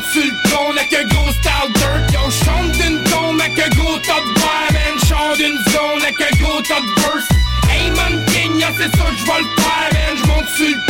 monte sur le trône avec un gros style dirt Yo, chante d'une tombe avec un gros top de man. Chante d'une zone avec un gros top verse. Hey man, king, c'est ça que le faire, man. Sur le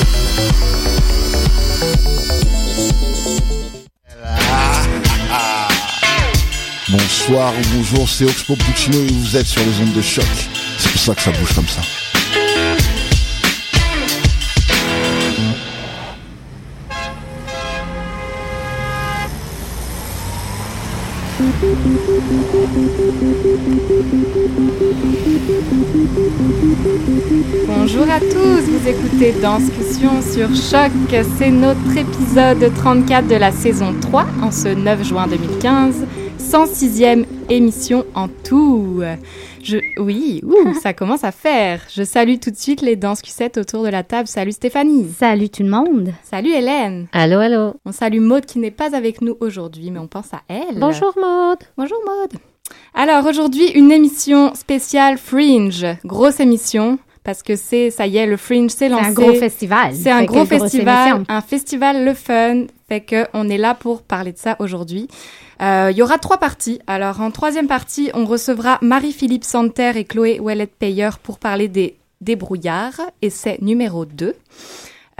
Bonsoir ou bonjour, c'est Oxpo Puccino et vous êtes sur les ondes de choc. C'est pour ça que ça bouge comme ça. Bonjour à tous, vous écoutez Danscussion sur Choc. C'est notre épisode 34 de la saison 3 en ce 9 juin 2015. 106e émission en tout. Je, oui, ouh, ça commence à faire. Je salue tout de suite les danscusettes autour de la table. Salut Stéphanie. Salut tout le monde. Salut Hélène. Allô, allô. On salue Maude qui n'est pas avec nous aujourd'hui, mais on pense à elle. Bonjour Maude. Bonjour Maude. Alors aujourd'hui, une émission spéciale Fringe. Grosse émission. Parce que c'est, ça y est, le Fringe s'est lancé. C'est un gros festival. C'est un gros festival, un festival le fun. Fait que on est là pour parler de ça aujourd'hui. Euh, il y aura trois parties. Alors, en troisième partie, on recevra Marie-Philippe Santerre et Chloé Ouellet-Payer pour parler des débrouillards, essai numéro 2.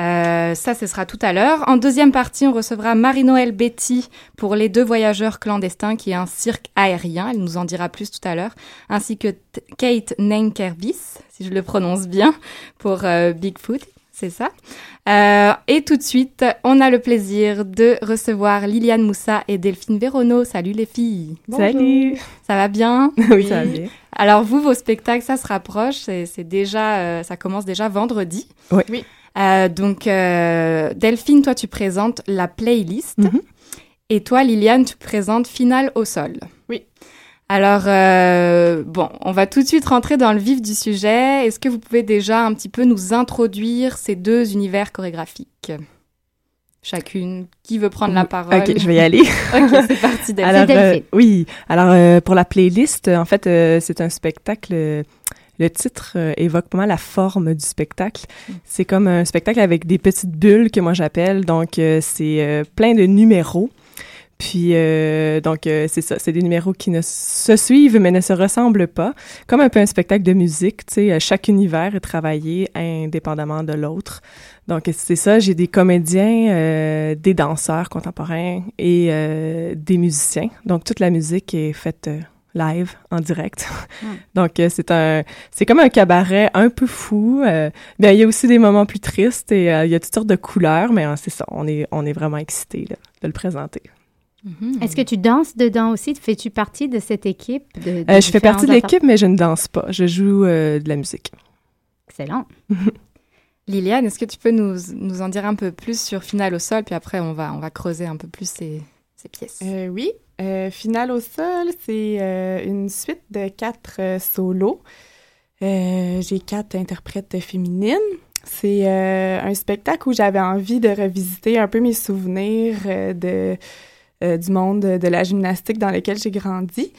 Euh, ça, ce sera tout à l'heure. En deuxième partie, on recevra Marie-Noël Betty pour Les Deux Voyageurs Clandestins, qui est un cirque aérien. Elle nous en dira plus tout à l'heure. Ainsi que Kate Nenkervis, si je le prononce bien, pour euh, Bigfoot. C'est ça. Euh, et tout de suite, on a le plaisir de recevoir Liliane Moussa et Delphine Véronneau. Salut les filles. Bonjour. Salut. Ça va bien? Oui, ça va bien. Alors vous, vos spectacles, ça se rapproche. C'est déjà, euh, ça commence déjà vendredi. Oui. oui. Euh, donc euh, Delphine, toi, tu présentes la playlist. Mm -hmm. Et toi, Liliane, tu présentes Finale au sol. Oui. Alors, euh, bon, on va tout de suite rentrer dans le vif du sujet. Est-ce que vous pouvez déjà un petit peu nous introduire ces deux univers chorégraphiques? Chacune, qui veut prendre la parole? Ok, je vais y aller. ok, c'est parti. Delphine. Alors, oui. Alors, pour la playlist, en fait, c'est un spectacle. Le titre évoque pas mal la forme du spectacle. Mm. C'est comme un spectacle avec des petites bulles que moi j'appelle. Donc, c'est plein de numéros. Puis euh, donc euh, c'est ça, c'est des numéros qui ne se suivent mais ne se ressemblent pas, comme un peu un spectacle de musique. Tu sais, chaque univers est travaillé indépendamment de l'autre. Donc c'est ça, j'ai des comédiens, euh, des danseurs contemporains et des musiciens. Donc toute la musique est faite live, en direct. Donc, euh, c'est un, c'est comme un cabaret un peu fou. Euh, bien, il y a aussi des moments plus tristes et euh, il y a toutes sortes de couleurs, mais c'est ça, on est, on est vraiment excités de le présenter. Mm-hmm. Est-ce que tu danses dedans aussi? Fais-tu partie de cette équipe? De, je fais partie de l'équipe, mais je ne danse pas. Je joue de la musique. Excellent. Liliane, est-ce que tu peux nous, nous, en dire un peu plus sur Finale au sol, puis après on va, on va creuser un peu plus ces, pièces? oui, euh, Finale au sol, c'est euh, une suite de quatre euh, solos. J'ai quatre interprètes féminines. C'est un spectacle où j'avais envie de revisiter un peu mes souvenirs de, du monde de la gymnastique dans lequel j'ai grandi.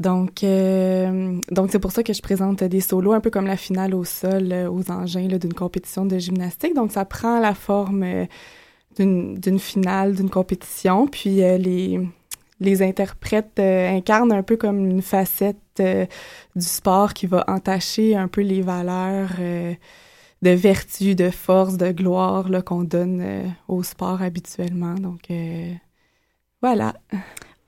Donc, donc c'est pour ça que je présente des solos, un peu comme la finale au sol aux engins d'une compétition de gymnastique. Donc, ça prend la forme d'une finale, d'une compétition. Puis, les, les interprètes euh, incarnent un peu comme une facette euh, du sport qui va entacher un peu les valeurs euh, de vertu, de force, de gloire qu'on donne au sport habituellement. Donc, voilà.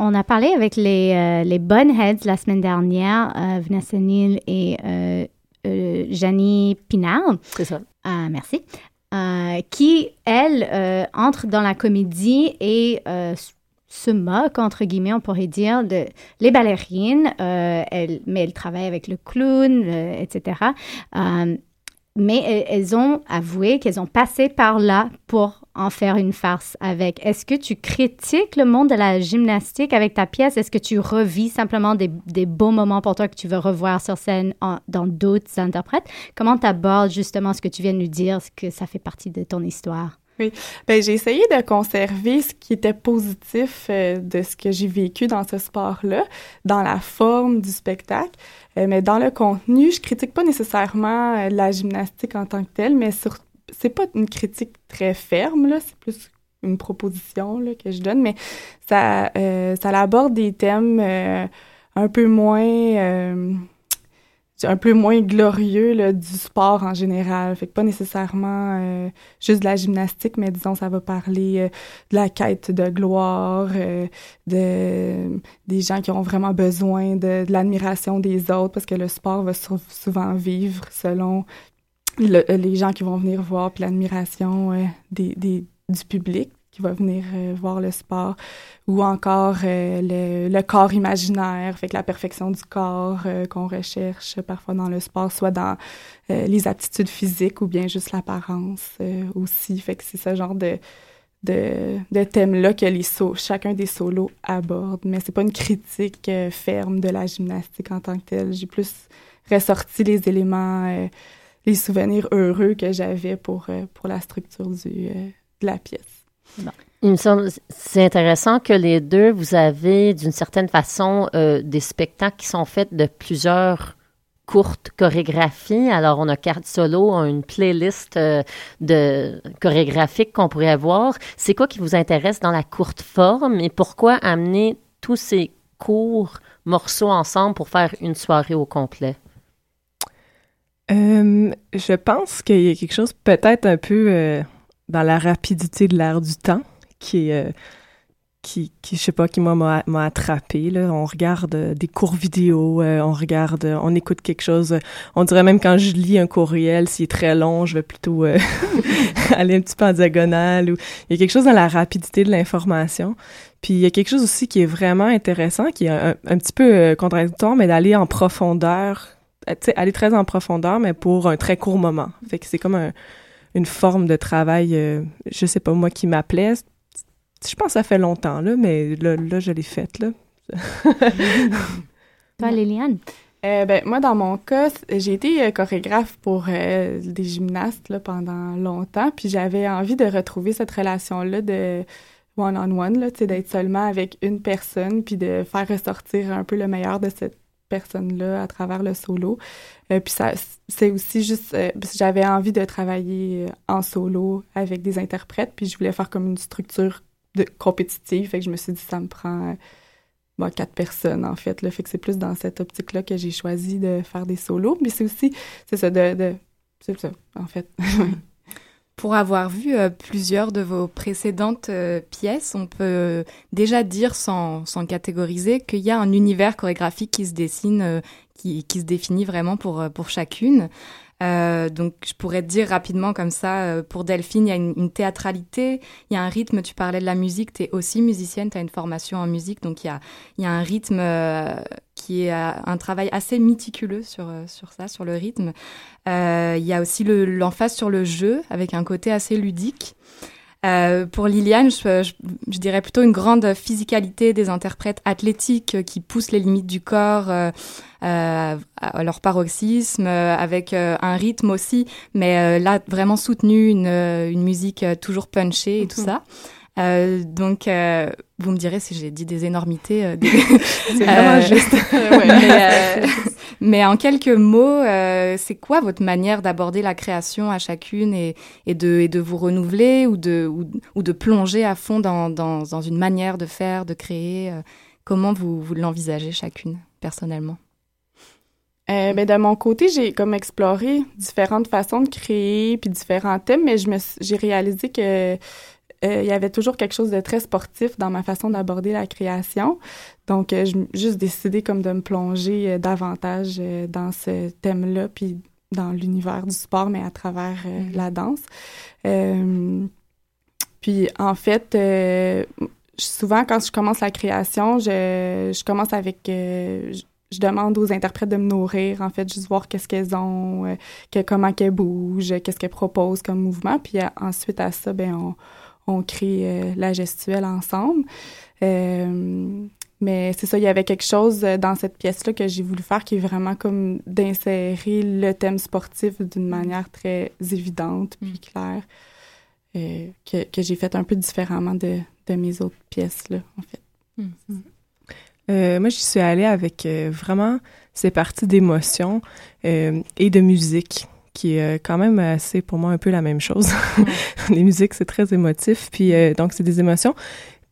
On a parlé avec les, les Bunheads la semaine dernière, Vanessa Neal et Janie Pinard. C'est ça. merci. Qui, elle, entre dans la comédie et se moque, entre guillemets, on pourrait dire, de les ballerines, euh, mais elles travaillent avec le clown, euh, etc. Euh, mais elles ont avoué qu'elles ont passé par là pour en faire une farce avec. Est-ce que tu critiques le monde de la gymnastique avec ta pièce? Est-ce que tu revis simplement des, beaux moments pour toi que tu veux revoir sur scène dans d'autres interprètes? Comment tu abordes justement ce que tu viens de nous dire, que ça fait partie de ton histoire? Oui, ben j'ai essayé de conserver ce qui était positif euh, de ce que j'ai vécu dans ce sport-là, dans la forme du spectacle, euh, mais dans le contenu, je critique pas nécessairement euh, la gymnastique en tant que telle, mais sur c'est pas une critique très ferme là, c'est plus une proposition là, que je donne, mais ça ça aborde des thèmes un peu moins un peu moins glorieux là, du sport en général. Fait que pas nécessairement euh, juste de la gymnastique, mais disons ça va parler euh, de la quête de gloire, euh, de des gens qui ont vraiment besoin de, l'admiration des autres parce que le sport va souvent vivre selon les gens qui vont venir voir puis l'admiration des, des, du public qui va venir euh, voir le sport, ou encore euh, le, le, corps imaginaire, fait que la perfection du corps euh, qu'on recherche parfois dans le sport, soit dans les aptitudes physiques ou bien juste l'apparence aussi. Fait que c'est ce genre de, de, de thèmes-là que les so chacun des solos aborde. Mais c'est pas une critique ferme de la gymnastique en tant que telle. J'ai plus ressorti les éléments, les souvenirs heureux que j'avais pour, pour la structure du, de la pièce. Il me semble c'est intéressant que les deux, vous avez d'une certaine façon euh, des spectacles qui sont faits de plusieurs courtes chorégraphies. Alors, on a carte solo, une playlist euh, de chorégraphiques qu'on pourrait avoir. C'est quoi qui vous intéresse dans la courte forme et pourquoi amener tous ces courts morceaux ensemble pour faire une soirée au complet? Euh, je pense qu'il y a quelque chose peut-être un peu dans la rapidité de l'air du temps qui est euh, qui, je sais pas, qui m'a attrapé. Là. On regarde euh, des cours vidéo, euh, on regarde, on écoute quelque chose. on dirait même quand je lis un courriel, s'il est très long, je vais plutôt aller un petit peu en diagonale. Il y a quelque chose dans la rapidité de l'information. Puis il y a quelque chose aussi qui est vraiment intéressant, qui est un, petit peu contradictoire, mais d'aller en profondeur, aller très en profondeur, mais pour un très court moment. Fait que c'est comme un une forme de travail, euh, je sais pas moi, qui m'appelait. Je pense que ça fait longtemps, là, mais là, là je l'ai faite, là. Toi, Liliane? Euh, ben, moi, dans mon cas, j'ai été euh, chorégraphe pour des gymnastes là, pendant longtemps, puis j'avais envie de retrouver cette relation-là de one-on-one, -on -one, d'être seulement avec une personne, puis de faire ressortir un peu le meilleur de cette personne-là à travers le solo. Euh, puis ça, c'est aussi juste, euh, j'avais envie de travailler euh, en solo avec des interprètes, puis je voulais faire comme une structure compétitive, fait que je me suis dit, ça me prend quatre personnes, en fait, là, fait que c'est plus dans cette optique-là que j'ai choisi de faire des solos, mais c'est aussi, c'est ça, de, de c'est ça, en fait. Pour avoir vu euh, plusieurs de vos précédentes euh, pièces, on peut déjà dire sans, sans catégoriser qu'il y a un univers chorégraphique qui se dessine, euh, qui, qui, se définit vraiment pour, pour chacune. Euh, donc, je pourrais te dire rapidement comme ça, euh, pour Delphine, il y a une, théâtralité, il y a un rythme, tu parlais de la musique, tu es aussi musicienne, tu as une formation en musique, donc il y a, il y a un rythme euh, qui est un travail assez méticuleux sur, sur ça, sur le rythme. il y a aussi l'emphase sur le jeu, avec un côté assez ludique. Euh, pour Liliane, je, je, je, dirais plutôt une grande physicalité des interprètes athlétiques qui poussent les limites du corps euh, euh, à leur paroxysme, avec un rythme aussi, mais là vraiment soutenu, une, une musique toujours punchée et tout mhm. ça. Euh, donc, euh, vous me direz si j'ai dit des énormités. Euh, c'est vraiment juste. mais, mais, en quelques mots, c'est quoi votre manière d'aborder la création à chacune et, et, de, et de vous renouveler ou de, ou, ou de plonger à fond dans, dans, dans, une manière de faire, de créer Comment vous, vous l'envisagez chacune, personnellement? Euh, ben, de mon côté, j'ai comme exploré différentes façons de créer puis différents thèmes, mais je me j'ai réalisé que euh, il y avait toujours quelque chose de très sportif dans ma façon d'aborder la création. Donc, euh, j'ai juste décidé comme de me plonger euh, davantage dans ce thème-là, puis dans l'univers du sport, mais à travers mm-hmm. la danse. puis, en fait, souvent, quand je commence la création, je, je commence avec... Je, je demande aux interprètes de me nourrir, en fait, juste voir qu'est-ce qu'elles ont, que, comment qu'elles bougent, qu'est-ce qu'elles proposent comme mouvement. Puis ensuite à ça, ben on, on crée euh, la gestuelle ensemble. Euh, mais c'est ça, il y avait quelque chose dans cette pièce-là que j'ai voulu faire qui est vraiment comme d'insérer le thème sportif d'une manière très évidente puis mm. claire, euh, que, que j'ai fait un peu différemment de, de mes autres pièces-là, en fait. Mm. Euh, moi, j'y suis allée avec vraiment ces parties d'émotion et de musique qui est euh, quand même assez pour moi un peu la même chose. les musiques, c'est très émotif, puis euh, donc c'est des émotions.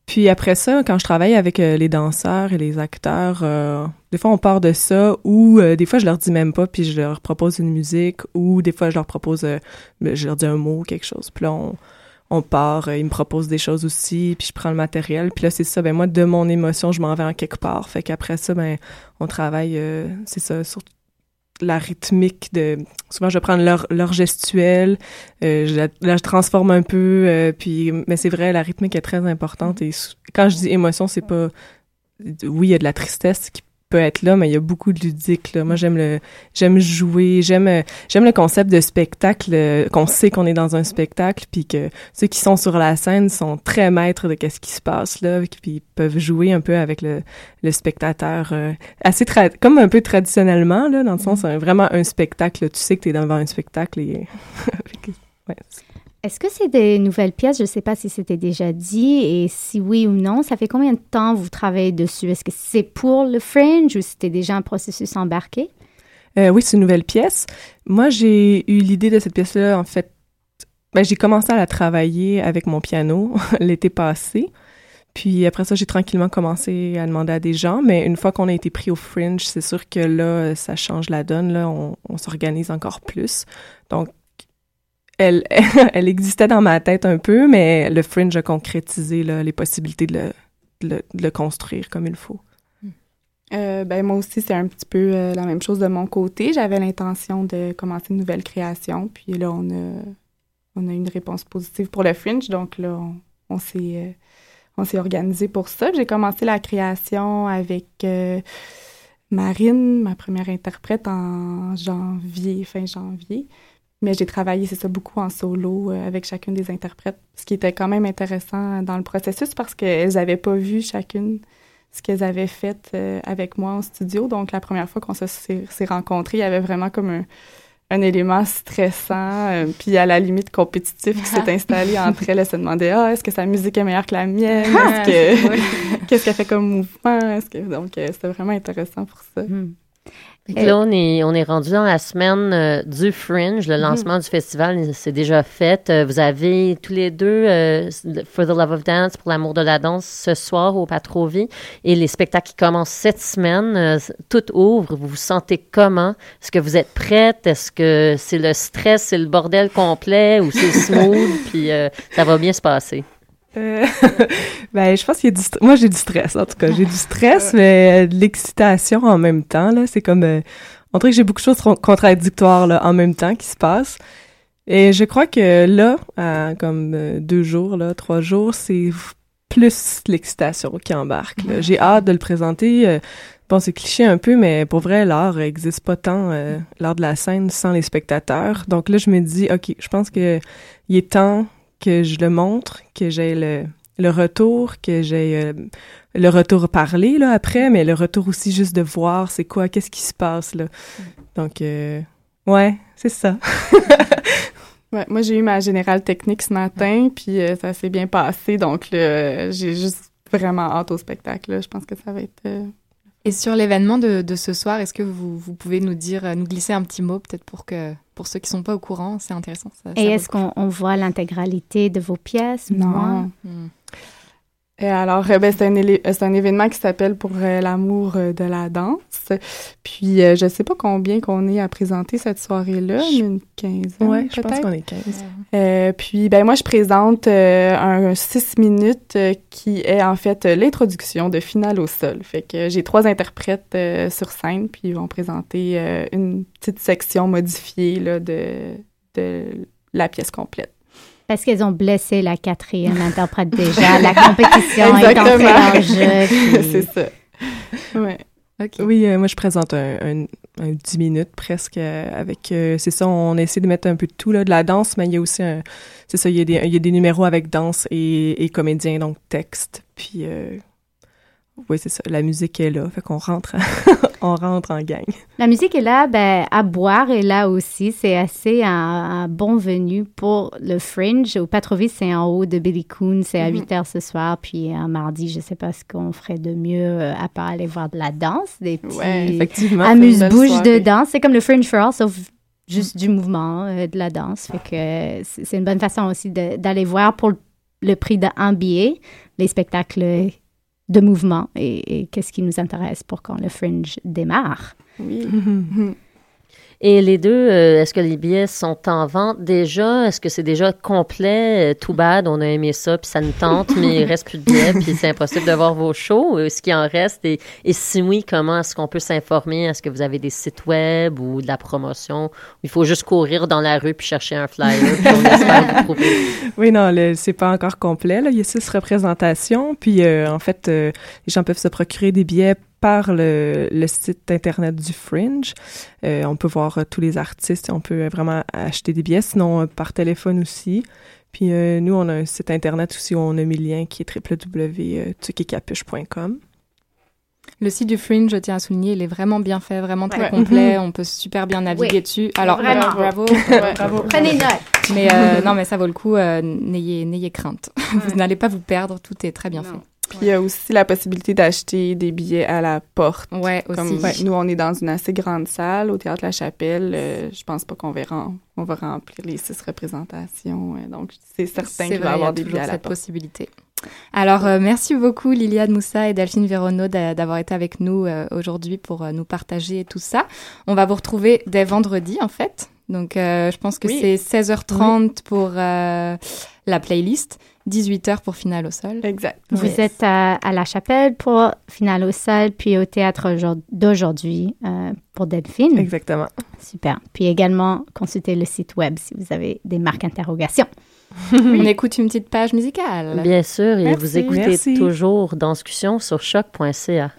Puis après ça, quand je travaille avec euh, les danseurs et les acteurs, des fois on part de ça, ou des fois je leur dis même pas, puis je leur propose une musique, ou des fois je leur propose, ben, je leur dis un mot, quelque chose. Puis là on, on part, ils me proposent des choses aussi, puis je prends le matériel. Puis là c'est ça, ben moi de mon émotion je m'en vais en quelque part. Fait qu'après ça, ben on travaille, c'est ça, sur la rythmique de souvent je vais prendre leur leur gestuelle euh, je la, je transforme un peu euh, puis mais c'est vrai la rythmique est très importante et quand je dis émotion c'est pas oui il y a de la tristesse qui peut être là, mais il y a beaucoup de ludique. Là. Moi, j'aime le, j'aime jouer, j'aime, j'aime le concept de spectacle, euh, qu'on sait qu'on est dans un spectacle, puis que ceux qui sont sur la scène sont très maîtres de qu'est-ce qui se passe là, puis peuvent jouer un peu avec le, le spectateur, euh, assez comme un peu traditionnellement là, dans le sens mm-hmm. vraiment un spectacle. Tu sais que tu es devant un spectacle et ouais, est-ce que c'est des nouvelles pièces? Je ne sais pas si c'était déjà dit et si oui ou non, ça fait combien de temps vous travaillez dessus? Est-ce que c'est pour le Fringe ou c'était déjà un processus embarqué? Euh, oui, c'est une nouvelle pièce. Moi, j'ai eu l'idée de cette pièce-là, en fait, ben, j'ai commencé à la travailler avec mon piano l'été passé. Puis après ça, j'ai tranquillement commencé à demander à des gens, mais une fois qu'on a été pris au Fringe, c'est sûr que là, ça change la donne, là, on, on s'organise encore plus. Donc, elle, existait dans ma tête un peu, mais le Fringe a concrétisé les possibilités de le, construire comme il faut. Euh, ben moi aussi, c'est un petit peu euh, la même chose de mon côté. J'avais l'intention de commencer une nouvelle création, puis là, on a, on a une réponse positive pour le Fringe, donc là, on, on s'est euh, on s'est organisé pour ça. J'ai commencé la création avec Marine, ma première interprète, en janvier, fin janvier. Mais j'ai travaillé, c'est ça, beaucoup en solo euh, avec chacune des interprètes, ce qui était quand même intéressant dans le processus parce qu'elles n'avaient pas vu chacune ce qu'elles avaient fait euh, avec moi en studio. Donc, la première fois qu'on s'est rencontrés, il y avait vraiment comme un, un élément stressant, euh, puis à la limite compétitif qui s'est installé entre elles. Elles se demandaient ah, est-ce que sa musique est meilleure que la mienne? Qu'est-ce qu'elle fait comme mouvement? Que... Donc, c'était vraiment intéressant pour ça. Hmm. Et là, on est, on est rendu dans la semaine euh, du Fringe. Le Mhm. lancement du festival, c'est déjà fait. Euh, vous avez tous les deux euh, For the Love of Dance, pour l'amour de la danse, ce soir au Patrovie. Et les spectacles qui commencent cette semaine, euh, tout ouvre. Vous vous sentez comment? Est-ce que vous êtes prête? Est-ce que c'est le stress, c'est le bordel complet ou c'est smooth? puis euh, ça va bien se passer? Euh, ben, je pense qu'il y a du stress. Moi, j'ai du stress, en tout cas. J'ai du stress, mais euh, de l'excitation en même temps, là. C'est comme... euh, on dirait que j'ai beaucoup de choses contradictoires, là, en même temps qui se passent. Et je crois que là, à comme euh, deux jours, là, trois jours, c'est plus l'excitation qui embarque. là. J'ai hâte de le présenter. bon, c'est cliché un peu, mais pour vrai, l'art n'existe pas tant, euh, l'art de la scène, sans les spectateurs. Donc là, je me dis, OK, je pense que il est temps que je le montre, que j'ai le, le retour, que j'ai euh, le retour parlé là après, mais le retour aussi juste de voir c'est quoi, qu'est-ce qui se passe là. Donc euh, ouais, c'est ça. Ouais, moi, j'ai eu ma générale technique ce matin, puis euh, ça s'est bien passé. Donc, j'ai juste vraiment hâte au spectacle. là. Je pense que ça va être. Et sur l'événement de, de ce soir, est-ce que vous, vous pouvez nous dire, euh, nous glisser un petit mot peut-être pour que pour ceux qui sont pas au courant, c'est intéressant. Ça, Et est-ce qu'on on voit l'intégralité de vos pièces? Non. Et alors, euh, ben, c'est un, élé- c'est un événement qui s'appelle Pour euh, l'amour euh, de la danse. Puis, euh, je sais pas combien qu'on est à présenter cette soirée-là, une quinzaine, Ouais, je pense qu'on est 15. Euh, puis, ben moi, je présente euh, un six minutes euh, qui est en fait euh, l'introduction de Finale au sol. Fait que j'ai trois interprètes euh, sur scène, puis ils vont présenter euh, une petite section modifiée là, de, de la pièce complète. Parce qu'ils ont blessé la quatrième interprète déjà. La compétition est entrée en jeu. puis- C'est ça. Ouais. Oui, euh, moi je présente un, un, un 10 minutes presque euh, avec euh, c'est ça, on essaie de mettre un peu de tout là, de la danse, mais il y a aussi un c'est ça, il y a des il y a des numéros avec danse et, et comédien donc texte, puis euh, oui, c'est ça, la musique est là, fait qu'on rentre on rentre en gang. La musique est là, ben, à boire est là aussi. C'est assez un, un bon venu pour le Fringe. Au Patrovis, c'est en haut de Billy Coon. C'est à Mhm. 8 heures ce soir. Puis un mardi, je sais pas ce qu'on ferait de mieux euh, à part aller voir de la danse. Des petits Ouais, Effectivement. amuse-bouche Belle de danse. C'est comme le Fringe for All, sauf juste du mouvement, euh, de la danse. Fait que euh, c'est une bonne façon aussi d'aller voir pour le, le prix d'un billet les spectacles de mouvement et, et qu'est-ce qui nous intéresse pour quand le Fringe démarre. Oui. Et les deux, euh, est-ce que les billets sont en vente déjà? Est-ce que c'est déjà complet? Euh, Too bad, on a aimé ça, puis ça nous tente, mais il reste plus de billets, puis c'est impossible de voir vos shows. Est-ce qu'il en reste? Et, si oui, comment est-ce qu'on peut s'informer? Est-ce que vous avez des sites web ou de la promotion? Il faut juste courir dans la rue puis chercher un flyer, puis on espère trouver. Oui, non, le- c'est pas encore complet. Il y a six représentations. Puis, euh, en fait, euh, les gens peuvent se procurer des billets par le, le site Internet du Fringe. Euh, on peut voir euh, tous les artistes. On peut euh, vraiment acheter des billets. Sinon, euh, par téléphone aussi. Puis, euh, nous, on a un site Internet aussi où on a mis le lien qui est www.tukicapuche.com. Le site du Fringe, je tiens à souligner, il est vraiment bien fait, vraiment très Ouais. complet. On peut super bien naviguer Oui. dessus. Alors, Vraiment. bravo, Ouais. bravo. Prenez note. Mais euh, non, mais ça vaut le coup. euh, n'ayez, n'ayez crainte. Vous n'allez pas vous perdre. Tout est très bien Non. fait. Puis il y a aussi la possibilité d'acheter des billets à la porte. Ouais, aussi. Comme ouais, nous, on est dans une assez grande salle au Théâtre La Chapelle. euh, je pense pas qu'on verra, on va remplir les six représentations. euh, donc, c'est certain qu'il va y il y avoir des billets à la cette porte. possibilité. Alors, euh, merci beaucoup Liliane Moussa et Delphine Véronneau d'a- d'avoir été avec nous euh, aujourd'hui pour euh, nous partager tout ça. On va vous retrouver dès vendredi, en fait. Donc, je pense que Oui. c'est 16h30 pour la playlist, 18h pour Finale au sol. Exact. Vous Yes. êtes à, à la chapelle pour Finale au sol, puis au théâtre aujourd- d'aujourd'hui euh, pour Delphine. Exactement. Super. Puis également, consultez le site web si vous avez des marques interrogations. On écoute une petite page musicale. Bien sûr, et Merci. vous écoutez Merci. toujours Danscussion sur choc.ca.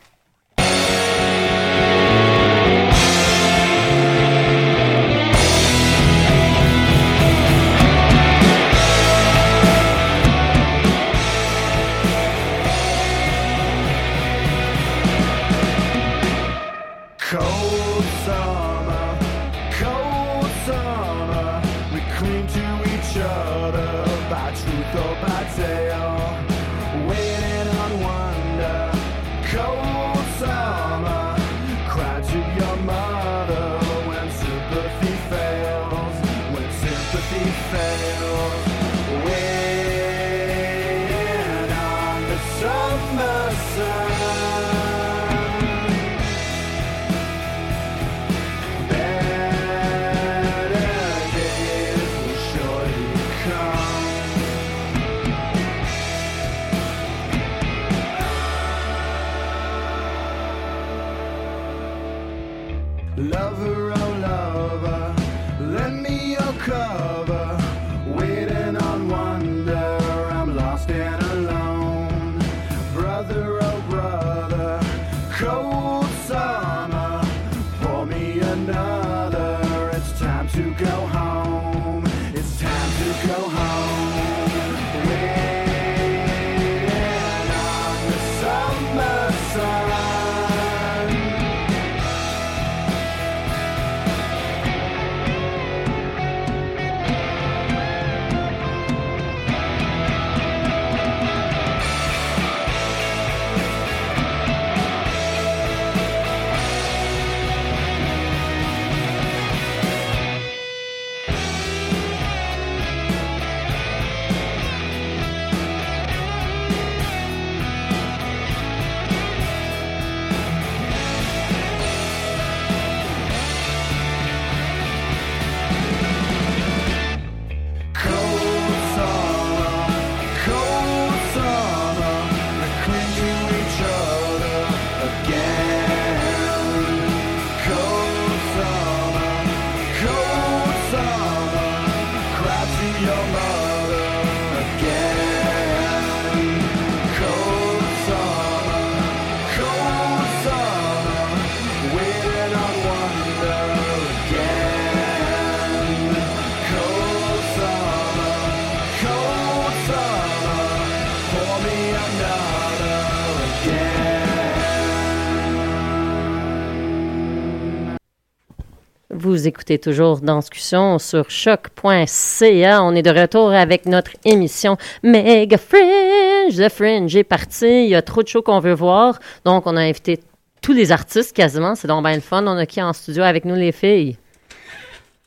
Vous écoutez toujours Danscussion sur choc.ca. On est de retour avec notre émission Mega Fringe. The Fringe est parti. Il y a trop de shows qu'on veut voir. Donc, on a invité tous les artistes quasiment. C'est donc bien le fun. On a qui en studio avec nous, les filles?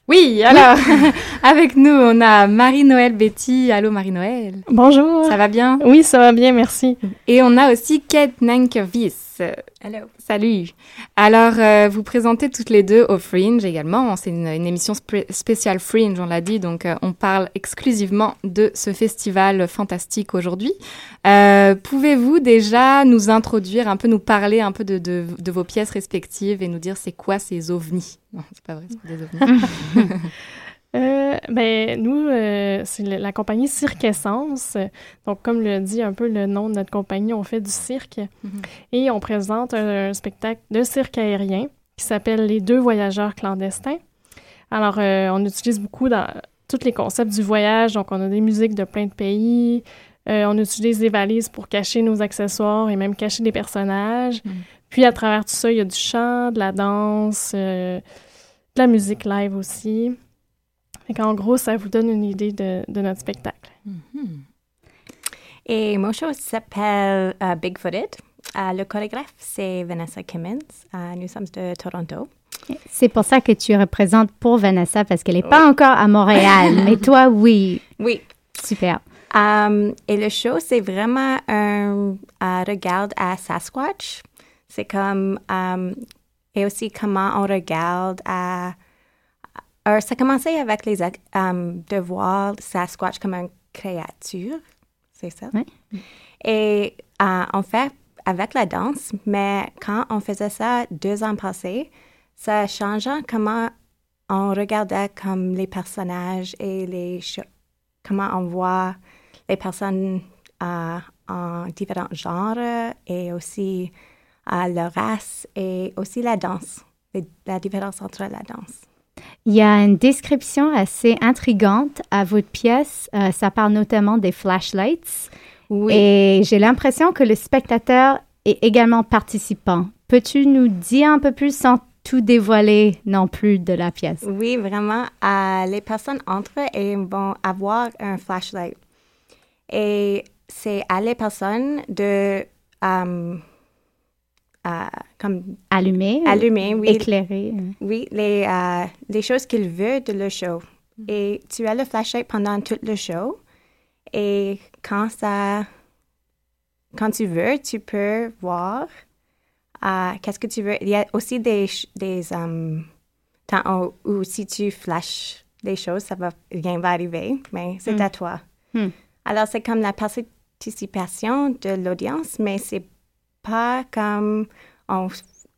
Oui, alors, avec nous, on a Marie-Noël Betty. Allô, Marie-Noël. Bonjour. Ça va bien? Oui, ça va bien, merci. Et on a aussi Kate Nankervis. Hello. Salut. Alors, euh, vous présentez toutes les deux au Fringe également. C'est une, une émission spé- spéciale Fringe, on l'a dit. Donc, euh, on parle exclusivement de ce festival fantastique aujourd'hui. Euh, Pouvez-vous déjà nous introduire, un peu nous parler un peu de, de, de vos pièces respectives et nous dire c'est quoi ces ovnis? Non, c'est pas vrai, c'est des ovnis. Euh, ben, nous, euh, c'est la compagnie Cirque Essence. Donc, comme le dit un peu le nom de notre compagnie, on fait du cirque. Et on présente un, un spectacle de cirque aérien qui s'appelle Les deux voyageurs clandestins. Alors, euh, on utilise beaucoup dans tous les concepts du voyage. Donc, on a des musiques de plein de pays. On utilise des valises pour cacher nos accessoires et même cacher des personnages. Puis, à travers tout ça, il y a du chant, de la danse, de la musique live aussi. Fait en gros, ça vous donne une idée de, de notre spectacle. Et mon show s'appelle euh, Bigfooted. Euh, le chorégraphe, c'est Vanessa Kimmins. Nous sommes de Toronto. C'est pour ça que tu représentes pour Vanessa parce qu'elle n'est pas encore à Montréal, mais toi, oui. Oui. Super. Um, et le show, c'est vraiment un regard à Sasquatch. C'est comme... um, et aussi comment on regarde à... Alors, ça a commencé avec les um, de voir Sasquatch comme une créature. C'est ça? Et euh, on fait avec la danse, mais quand on faisait ça deux ans passés, ça changeait comment on regardait comme les personnages et les comment on voit les personnes euh, en différents genres et aussi euh, leur race et aussi la danse, les- la différence entre la danse. Il y a une description assez intrigante à votre pièce. Euh, ça parle notamment des flashlights. Et j'ai l'impression que le spectateur est également participant. Peux-tu nous dire un peu plus sans tout dévoiler non plus de la pièce? Oui, vraiment. euh, les personnes entrent et vont avoir un flashlight. Et c'est à les personnes de... euh, comme Allumer? ou allumer, oui. Éclairer? Oui, les, euh, les choses qu'il veut de le show. Et tu as le flashlight pendant tout le show. Et quand ça... Quand tu veux, tu peux voir euh, qu'est-ce que tu veux. Il y a aussi des, des euh, temps où, où si tu flashes des choses, ça va, rien va arriver, mais c'est Mm. à toi. Hmm. Alors, c'est comme la participation de l'audience, mais c'est pas comme on,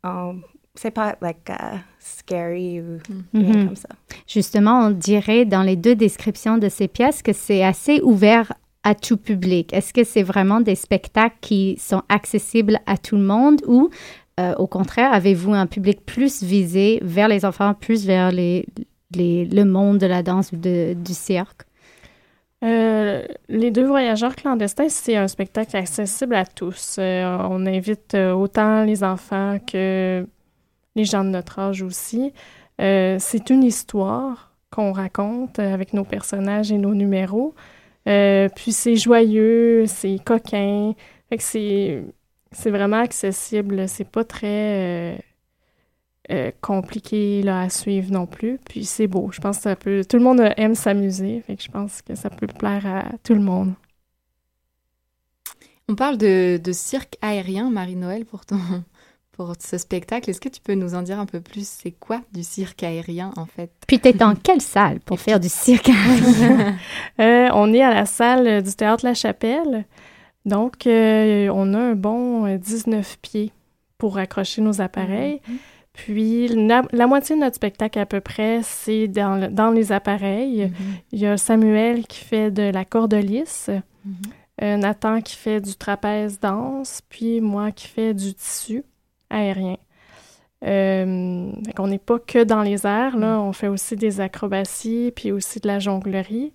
on c'est pas like uh, scary ou rien Mhm. comme ça. Justement, on dirait dans les deux descriptions de ces pièces que c'est assez ouvert à tout public. Est-ce que c'est vraiment des spectacles qui sont accessibles à tout le monde ou euh, au contraire, avez-vous un public plus visé vers les enfants, plus vers les, les- le monde de la danse ou de- du cirque? Euh, les deux voyageurs clandestins, c'est un spectacle accessible à tous. Euh, on invite euh, autant les enfants que les gens de notre âge aussi. C'est une histoire qu'on raconte avec nos personnages et nos numéros. Puis c'est joyeux, c'est coquin. C'est vraiment accessible. C'est pas très euh, compliqué là, à suivre non plus. Puis c'est beau. Je pense que ça peut. Tout le monde aime s'amuser. Fait que je pense que ça peut plaire à tout le monde. On parle de, de cirque aérien, Marie-Noël, pour, ton, pour ce spectacle. Est-ce que tu peux nous en dire un peu plus? C'est quoi du cirque aérien, en fait? Puis t'es dans quelle salle pour faire du cirque? Euh, on est à la salle du Théâtre La Chapelle. Donc, euh, on a un bon euh, 19 pieds pour accrocher nos appareils. Puis, la, la moitié de notre spectacle à peu près, c'est dans, le- dans les appareils. Il y a Samuel qui fait de la corde lisse, euh, Nathan qui fait du trapèze danse, puis moi qui fais du tissu aérien. Euh, qu'on n'est pas que dans les airs, là. On fait aussi des acrobaties, puis aussi de la jonglerie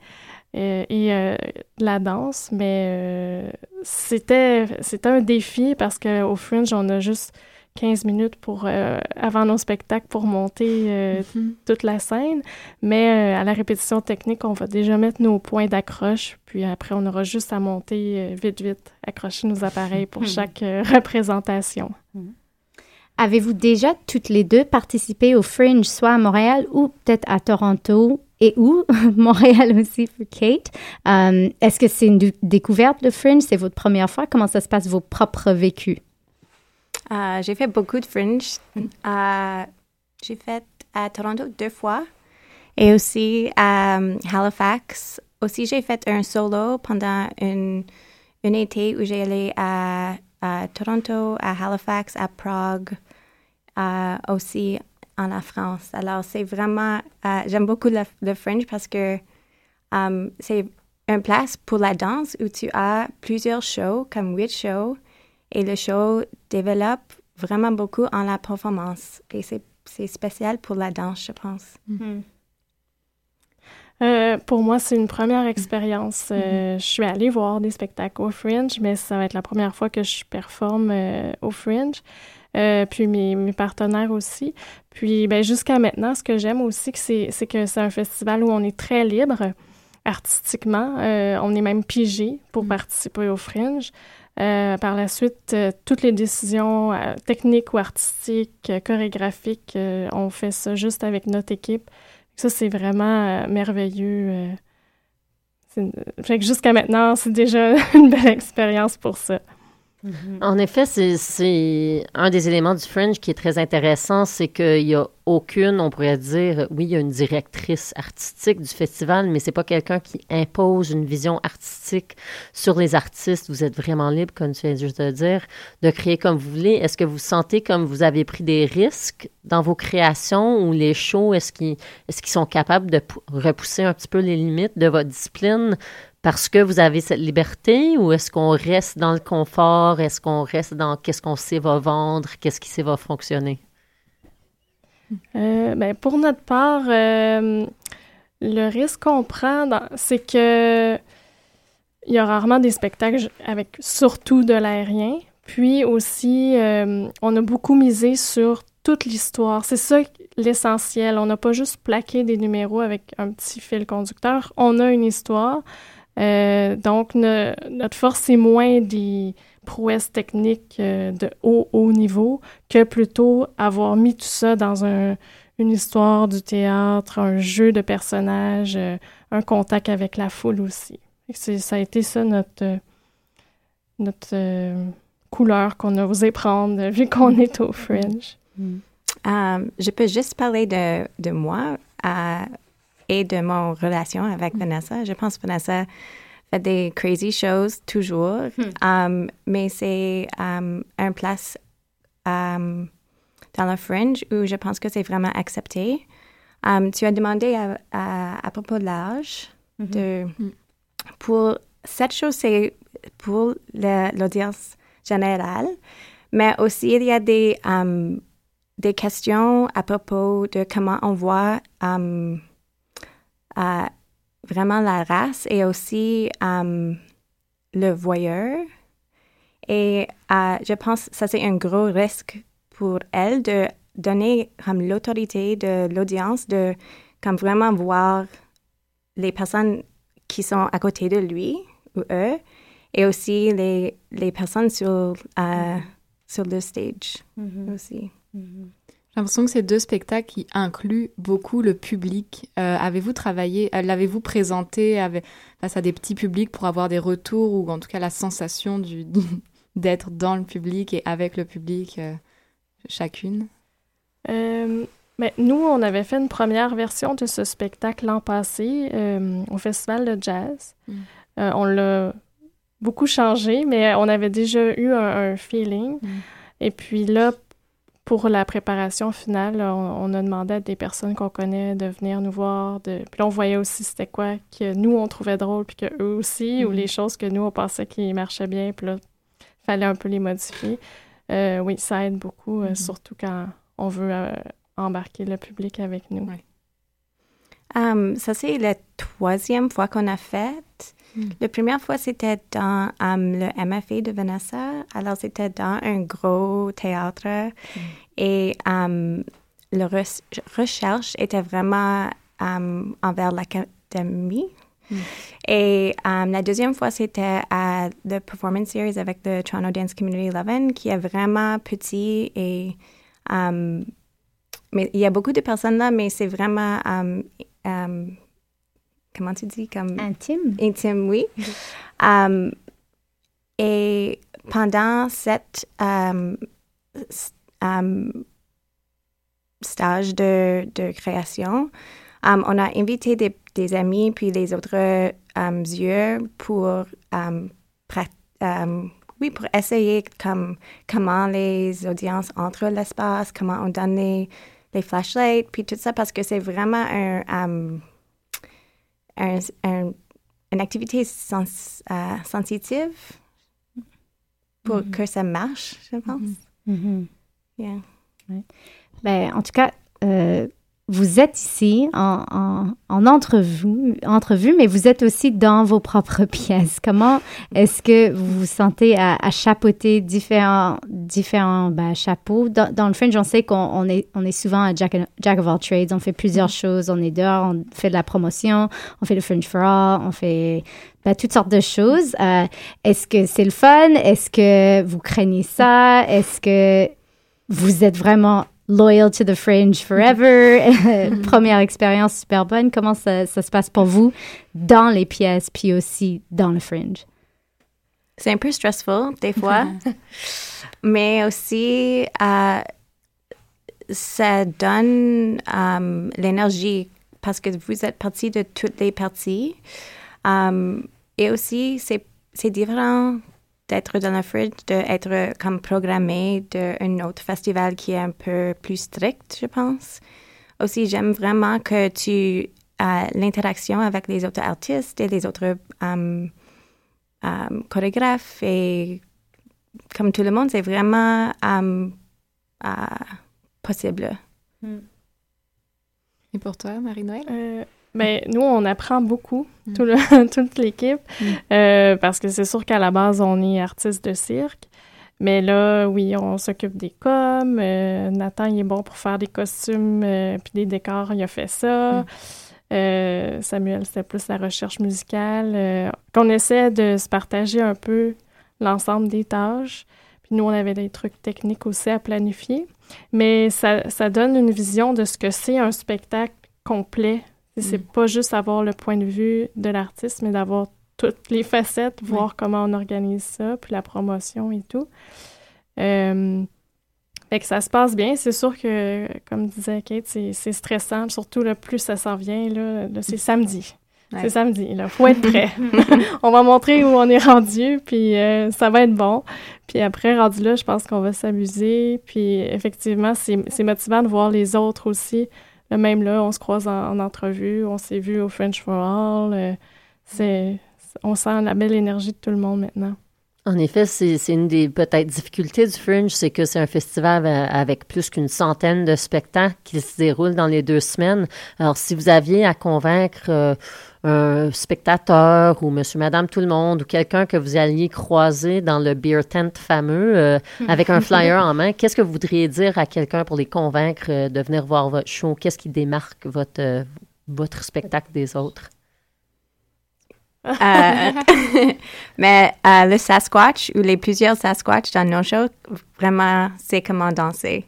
euh, et euh, de la danse. Mais euh, c'était, c'était un défi parce qu'au Fringe, on a juste 15 minutes pour, euh, avant nos spectacles pour monter euh, toute la scène. Mais euh, à la répétition technique, on va déjà mettre nos points d'accroche. Puis après, on aura juste à monter euh, vite, vite, accrocher nos appareils pour Mhm. chaque euh, représentation. Avez-vous déjà toutes les deux participé au Fringe, soit à Montréal ou peut-être à Toronto et où? Montréal aussi pour Kate? Est-ce que c'est une découverte, le Fringe? C'est votre première fois? Comment ça se passe, vos propres vécus? Euh, j'ai fait beaucoup de fringe. Euh, j'ai fait à Toronto deux fois et aussi à euh, Halifax. Aussi, j'ai fait un solo pendant une, une été où j'ai allé à, à Toronto, à Halifax, à Prague, euh, aussi en la France. Alors, c'est vraiment, j'aime beaucoup le, le fringe parce que c'est une place pour la danse où tu as plusieurs shows, comme huit shows, et le show développe vraiment beaucoup en la performance. Et c'est c'est spécial pour la danse, je pense. Euh, pour moi, c'est une première expérience. Euh, Je suis allée voir des spectacles au Fringe, mais ça va être la première fois que je performe euh, au Fringe. Euh, puis mes, mes partenaires aussi. Puis ben, jusqu'à maintenant, ce que j'aime aussi, c'est c'est que c'est un festival où on est très libre artistiquement. Euh, on est même pigé pour participer au Fringe. Euh, par la suite, euh, toutes les décisions euh, techniques ou artistiques, euh, chorégraphiques, euh, on fait ça juste avec notre équipe. Ça, c'est vraiment merveilleux. Fait que jusqu'à maintenant, c'est déjà une belle expérience pour ça. En effet, c'est- un des éléments du Fringe qui est très intéressant, c'est qu'il n'y a aucune, on pourrait dire, oui, il y a une directrice artistique du festival, mais c'est pas quelqu'un qui impose une vision artistique sur les artistes. Vous êtes vraiment libre, comme tu viens juste de dire, de créer comme vous voulez. Est-ce que vous sentez comme vous avez pris des risques dans vos créations ou les shows, est-ce qu'ils est qu'ils sont capables de pou- repousser un petit peu les limites de votre discipline? Parce que vous avez cette liberté ou est-ce qu'on reste dans le confort? Est-ce qu'on reste dans qu'est-ce qu'on sait va vendre? Qu'est-ce qui sait va fonctionner? Euh, ben, pour notre part, euh, le risque qu'on prend, c'est que il y a rarement des spectacles avec surtout de l'aérien. Puis aussi, euh, on a beaucoup misé sur toute l'histoire. C'est ça l'essentiel. On n'a pas juste plaqué des numéros avec un petit fil conducteur. On a une histoire. Euh, donc, notre force, c'est moins des prouesses techniques euh, de haut, haut niveau que plutôt avoir mis tout ça dans un- une histoire du théâtre, un jeu de personnages, euh, un contact avec la foule aussi. Ça a été ça notre, notre couleur qu'on a osé prendre vu qu'on est au Fringe. Euh, je peux juste parler de, de moi et de mon relation avec Vanessa. Je pense que Vanessa fait des crazy shows toujours, Um, mais c'est um, un place um, dans le fringe où je pense que c'est vraiment accepté. Um, tu as demandé à, à, à propos de l'âge. de Pour cette chose, c'est pour l'audience générale, mais aussi il y a des, um, des questions à propos de comment on voit um, euh, vraiment la race et aussi um, le voyeur. Et euh, je pense que ça, c'est un gros risque pour elle de donner comme l'autorité de l'audience de comme vraiment voir les personnes qui sont à côté de lui ou eux et aussi les, les personnes sur, euh, sur le stage aussi. J'ai l'impression que c'est deux spectacles qui incluent beaucoup le public. Euh, avez-vous travaillé, euh, l'avez-vous présenté avec, face à des petits publics pour avoir des retours ou en tout cas la sensation du, d'être dans le public et avec le public euh, chacune? Euh, ben, nous, on avait fait une première version de ce spectacle l'an passé au Festival de Jazz. Mm. On l'a beaucoup changé, mais on avait déjà eu un, un feeling. Et puis là, pour la préparation finale, on, on a demandé à des personnes qu'on connaît de venir nous voir. De... Puis là, on voyait aussi c'était quoi que nous, on trouvait drôle, puis que eux aussi, ou Mhm. les choses que nous, on pensait qui marchaient bien. Puis là, fallait un peu les modifier. Euh, oui, ça aide beaucoup, euh, Mhm. surtout quand on veut euh, embarquer le public avec nous. Um, ça, c'est la troisième fois qu'on a fait. La première fois, c'était dans um, le MFA de Vanessa. Alors, c'était dans un gros théâtre. Et um, la re- recherche était vraiment um, envers l'académie. Et um, la deuxième fois, c'était à la Performance Series avec le Toronto Dance Community 11, qui est vraiment petit et um, mais il y a beaucoup de personnes là, mais c'est vraiment um, um, comment tu dis? Comme intime. Intime, oui. Um, et pendant cette um, um, stage de, de création, um, on a invité des, des amis puis les autres um, yeux pour oui, pour essayer comme, comment les audiences entrent l'espace, comment on donne les, les flashlights, puis tout ça, parce que c'est vraiment un, um, un- un- une activité sens- euh, sensitive pour Mhm. que ça marche, je pense. Yeah. Ben, en tout cas, euh, vous êtes ici en, en, en entrevue, entrevue, mais vous êtes aussi dans vos propres pièces. Comment est-ce que vous vous sentez à, à chapeauter différents, différents ben, chapeaux? Dans, dans le Fringe, on sait qu'on on est, on est souvent un jack, jack of all trades. On fait plusieurs choses. On est dehors, on fait de la promotion, on fait le Fringe for All, on fait ben, toutes sortes de choses. Euh, est-ce que c'est le fun? Est-ce que vous craignez ça? Est-ce que vous êtes vraiment loyal to the fringe forever. Première expérience super bonne. Comment ça, ça se passe pour vous dans les pièces, puis aussi dans le fringe? C'est un peu stressful des fois, mais aussi euh, ça donne euh, l'énergie parce que vous êtes partie de toutes les parties. Euh, et aussi, c'est différent d'être dans le fridge, d'être comme programmé d'un autre festival qui est un peu plus strict, je pense. Aussi, j'aime vraiment que tu as l'interaction avec les autres artistes et les autres euh, euh, chorégraphes et comme tout le monde, c'est vraiment euh, euh, possible. Et pour toi, Marie-Noël? Euh, ben, nous, on apprend beaucoup, tout le- toute l'équipe, euh, parce que c'est sûr qu'à la base, on est artiste de cirque. Mais là, oui, on s'occupe des coms. euh, Nathan, il est bon pour faire des costumes euh, puis des décors, il a fait ça. Euh, Samuel, c'était plus la recherche musicale. qu'on essaie de se partager un peu l'ensemble des tâches. Puis nous, on avait des trucs techniques aussi à planifier. Mais ça, ça donne une vision de ce que c'est un spectacle complet. C'est pas juste avoir le point de vue de l'artiste, mais d'avoir toutes les facettes, voir comment on organise ça, puis la promotion et tout. Euh, fait que ça se passe bien. C'est sûr que, comme disait Kate, c'est stressant, surtout le plus ça s'en vient. Là, là c'est samedi. C'est samedi, il faut être prêt. on va montrer où on est rendu, puis euh, ça va être bon. Puis après, rendu là, je pense qu'on va s'amuser. Puis effectivement, c'est motivant de voir les autres aussi. Le même là, on se croise en, entrevue, on s'est vu au French for All. Euh, on sent la belle énergie de tout le monde maintenant. En effet, c'est une des peut-être difficultés du Fringe, c'est que c'est un festival avec plus qu'une centaine de spectacles qui se déroulent dans les deux semaines. Alors, si vous aviez à convaincre euh, un spectateur ou monsieur, madame, tout le monde ou quelqu'un que vous alliez croiser dans le beer tent fameux euh, avec un flyer en main, qu'est-ce que vous voudriez dire à quelqu'un pour les convaincre euh, de venir voir votre show? Qu'est-ce qui démarque votre, votre spectacle des autres? Euh, mais euh, le Sasquatch ou les plusieurs Sasquatch dans nos shows, vraiment, c'est comment danser.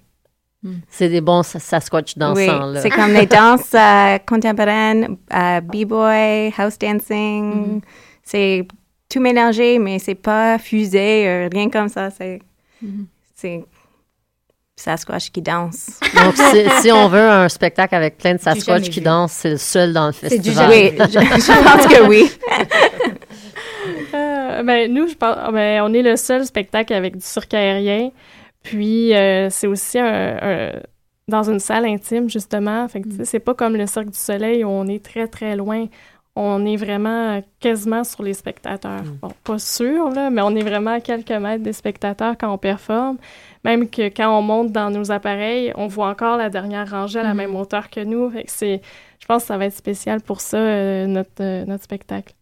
C'est des bons Sasquatch dansants. Oui, c'est comme les danses euh, contemporaines, b-boy, house dancing. Mm-hmm. C'est tout mélangé, mais c'est pas fusé, rien comme ça. C'est mm-hmm. Sasquatch qui danse. Donc, si, on veut un spectacle avec plein de Sasquatch qui dansent, c'est le seul dans le festival. Oui, je, je pense que oui. euh, ben, nous, je pense, ben, on est le seul spectacle avec du cirque aérien. Puis, euh, c'est aussi un, dans une salle intime, justement. Fait que, mm. c'est pas comme le Cirque du Soleil où on est très, très loin. On est vraiment quasiment sur les spectateurs. Mm. Bon, pas sûr, là, mais on est vraiment à quelques mètres des spectateurs quand on performe. Même que quand on monte dans nos appareils, on voit encore la dernière rangée à la mm-hmm. même hauteur que nous. c'est, je pense que ça va être spécial pour ça, euh, notre, euh, notre spectacle.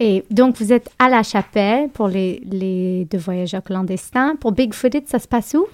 Et donc, vous êtes à la chapelle pour les, deux voyageurs clandestins. Pour Bigfooted, ça se passe où?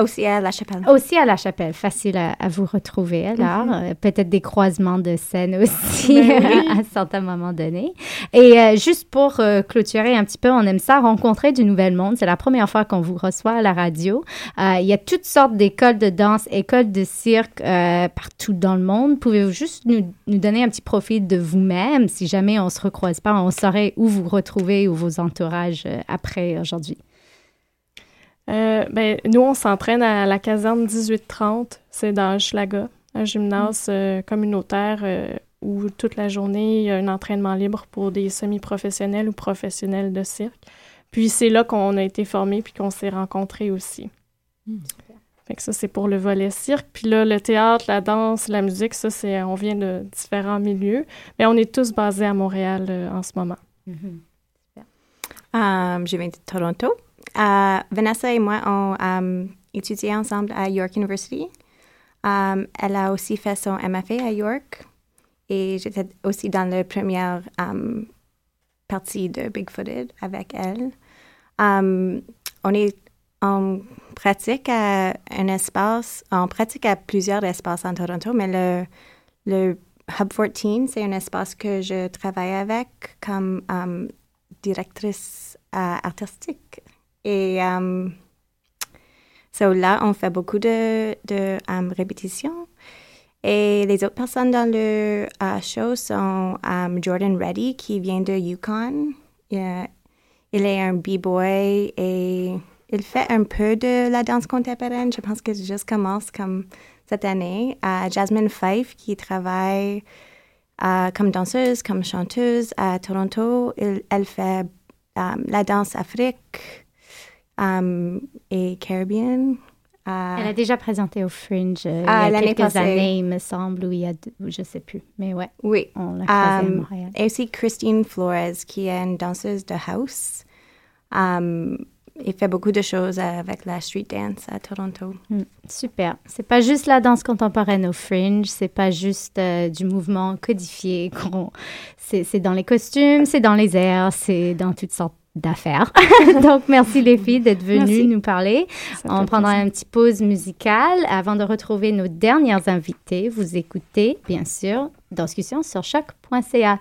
Aussi à la chapelle. Aussi à la chapelle. Facile à, vous retrouver alors. Mhm. Euh, peut-être des croisements de scènes aussi ben à certains moments donnés. Et euh, juste pour euh, clôturer un petit peu, on aime ça rencontrer du Nouvel Monde. C'est la première fois qu'on vous reçoit à la radio. il y a toutes sortes d'écoles de danse, écoles de cirque partout dans le monde. Pouvez-vous juste nous, nous, donner un petit profil de vous-même si jamais on se recroise pas, on saurait où vous retrouvez ou vos entourages après aujourd'hui? Euh, ben, nous, on s'entraîne à la caserne 1830. C'est dans Schlaga, un gymnase euh, communautaire euh, où toute la journée, il y a un entraînement libre pour des semi-professionnels ou professionnels de cirque. Puis c'est là qu'on a été formés puis qu'on s'est rencontrés aussi. Hmm. Fait que ça, c'est pour le volet cirque. Puis là, le théâtre, la danse, la musique, ça, c'est, on vient de différents milieux. Mais on est tous basés à Montréal en ce moment. Mm je viens de Toronto. Euh, Vanessa et moi, on um, étudié ensemble à York University. Um, elle a aussi fait son MFA à York. Et j'étais aussi dans la première um, partie de Bigfooted avec elle. On est en pratique à un espace, on pratique à plusieurs espaces en Toronto, mais le, Hub 14, c'est un espace que je travaille avec comme directrice uh, artistique et um, là, on fait beaucoup de, de um, répétitions. Et les autres personnes dans le uh, show sont um, Jordan Reddy, qui vient de Yukon. il est un b-boy et il fait un peu de la danse contemporaine. Je pense que juste commence comme cette année. Jasmine Fife, qui travaille comme danseuse, comme chanteuse à Toronto. elle fait la danse afrique um, et Caribbean. Euh, Elle a déjà présenté au Fringe euh, il y a quelques passée. années, il me semble, ou il y a, je sais plus, mais ouais. Oui. On l'a croisée um, Et aussi Christine Flores, qui est une danseuse de house. Um, il fait beaucoup de choses avec la street dance à Toronto. Mm, super. C'est pas juste la danse contemporaine au Fringe, c'est pas juste euh, du mouvement codifié. C'est dans les costumes, c'est dans les airs, c'est dans toutes sortes d'affaires. Donc, merci les filles d'être venues nous parler. On prendra une petite pause musicale avant de retrouver nos dernières invités. Vous écoutez, bien sûr, discussion sur choc.ca.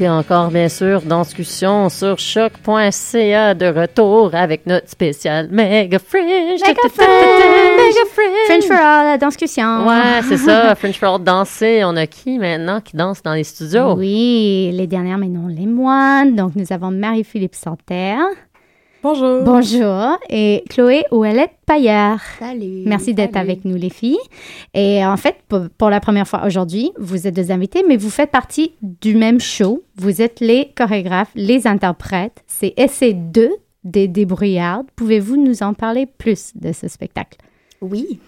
Écoutez encore, bien sûr, Danscussion sur choc.ca de retour avec notre spécial Mega Fringe. Mega Fringe! Mega Fringe! Fringe for all, la discussion. Ouais, c'est ça, Fringe for all danser. On a qui maintenant qui danse dans les studios? Oui, les dernières, mais non les moines. Donc, nous avons Marie-Philippe Santerre. Bonjour. Bonjour. Et Chloé Ouellette Paillard. Salut. Merci d'être avec nous, les filles. Et en fait, pour, pour la première fois aujourd'hui, vous êtes deux invités, mais vous faites partie du même show. Vous êtes les chorégraphes, les interprètes. C'est Essai 2 des débrouillardes. Pouvez-vous nous en parler plus de ce spectacle? Oui.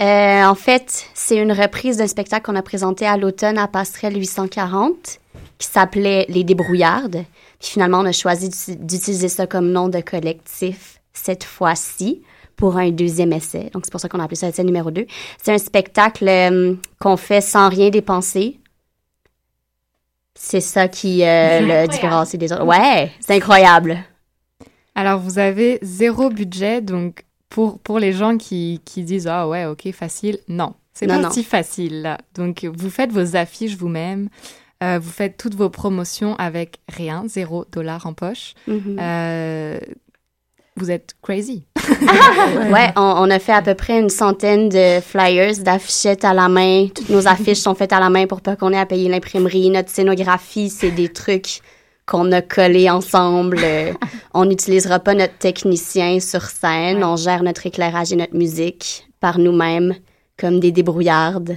Euh, en fait, c'est une reprise d'un spectacle qu'on a présenté à l'automne à Passerelle 840 qui s'appelait Les Débrouillardes. Puis finalement, on a choisi d'uti- d'utiliser ça comme nom de collectif cette fois-ci pour un deuxième essai. Donc, c'est pour ça qu'on a appelé ça essai numéro 2. C'est un spectacle euh, qu'on fait sans rien dépenser. C'est ça qui euh, le différencie des autres. Ouais, c'est incroyable. Alors, vous avez zéro budget, donc pour, pour les gens qui, qui disent Ah ouais, ok, facile, non, c'est pas non. si facile là. Donc, vous faites vos affiches vous-même, euh, vous faites toutes vos promotions avec rien, zéro dollar en poche. Mhm. Euh, vous êtes crazy. Ouais, on, on a fait à peu près une centaine de flyers, d'affichettes à la main. Toutes nos affiches sont faites à la main pour pas qu'on ait à payer l'imprimerie. Notre scénographie, c'est des trucs qu'on a collés ensemble. Euh, on n'utilisera pas notre technicien sur scène. On gère notre éclairage et notre musique par nous-mêmes, comme des débrouillardes.